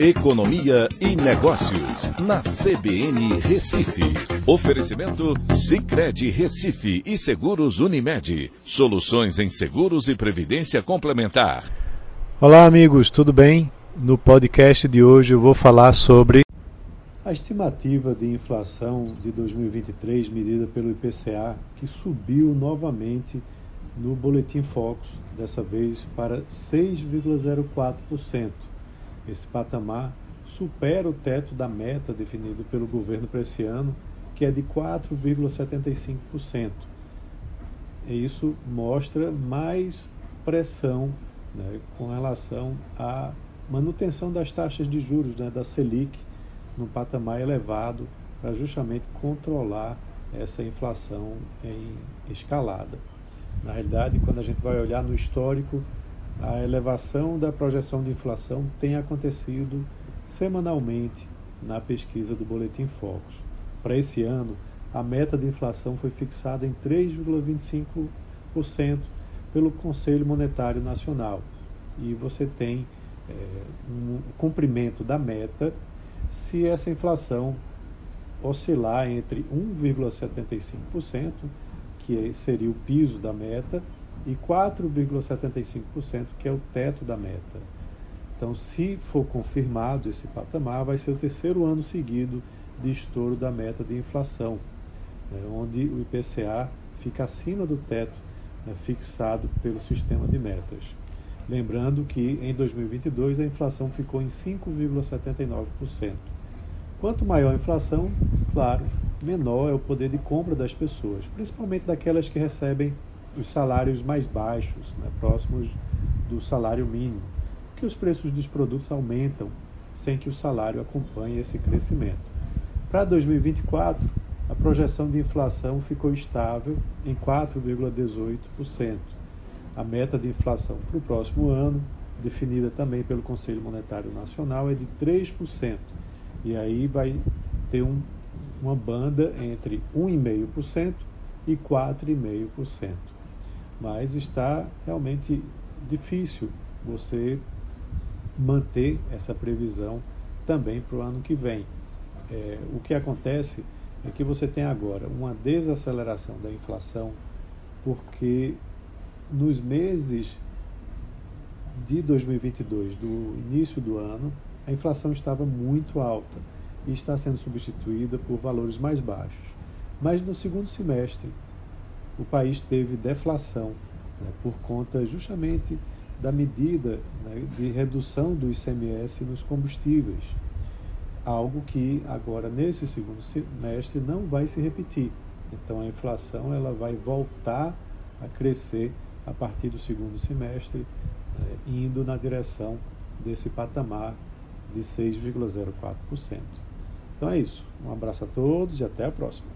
Economia e Negócios, na CBN Recife. Oferecimento Cicred Recife e Seguros Unimed. Soluções em seguros e previdência complementar. Olá, amigos, tudo bem? No podcast de hoje eu vou falar sobre a estimativa de inflação de 2023 medida pelo IPCA, que subiu novamente no Boletim Focus, dessa vez para 6,04%. Esse patamar supera o teto da meta definido pelo governo para esse ano, que é de 4,75%. E isso mostra mais pressão né, com relação à manutenção das taxas de juros né, da Selic num patamar elevado para justamente controlar essa inflação em escalada. Na realidade, quando a gente vai olhar no histórico, a elevação da projeção de inflação tem acontecido semanalmente na pesquisa do Boletim Focus. Para esse ano, a meta de inflação foi fixada em 3,25% pelo Conselho Monetário Nacional. E você tem é, um cumprimento da meta se essa inflação oscilar entre 1,75%, que seria o piso da meta, e 4,75%, que é o teto da meta. Então, se for confirmado esse patamar, vai ser o terceiro ano seguido de estouro da meta de inflação, né, onde o IPCA fica acima do teto né, fixado pelo sistema de metas. Lembrando que em 2022 a inflação ficou em 5,79%. Quanto maior a inflação, claro, menor é o poder de compra das pessoas, principalmente daquelas que recebem os salários mais baixos, né, próximos do salário mínimo, que os preços dos produtos aumentam sem que o salário acompanhe esse crescimento. Para 2024, a projeção de inflação ficou estável em 4,18%. A meta de inflação para o próximo ano, definida também pelo Conselho Monetário Nacional, é de 3%. E aí vai ter um, uma banda entre 1,5% e 4,5% mas está realmente difícil você manter essa previsão também para o ano que vem. É, o que acontece é que você tem agora uma desaceleração da inflação, porque nos meses de 2022, do início do ano, a inflação estava muito alta e está sendo substituída por valores mais baixos. Mas no segundo semestre, o país teve deflação né, por conta justamente da medida né, de redução do ICMS nos combustíveis, algo que agora nesse segundo semestre não vai se repetir. Então a inflação ela vai voltar a crescer a partir do segundo semestre, né, indo na direção desse patamar de 6,04%. Então é isso. Um abraço a todos e até a próxima.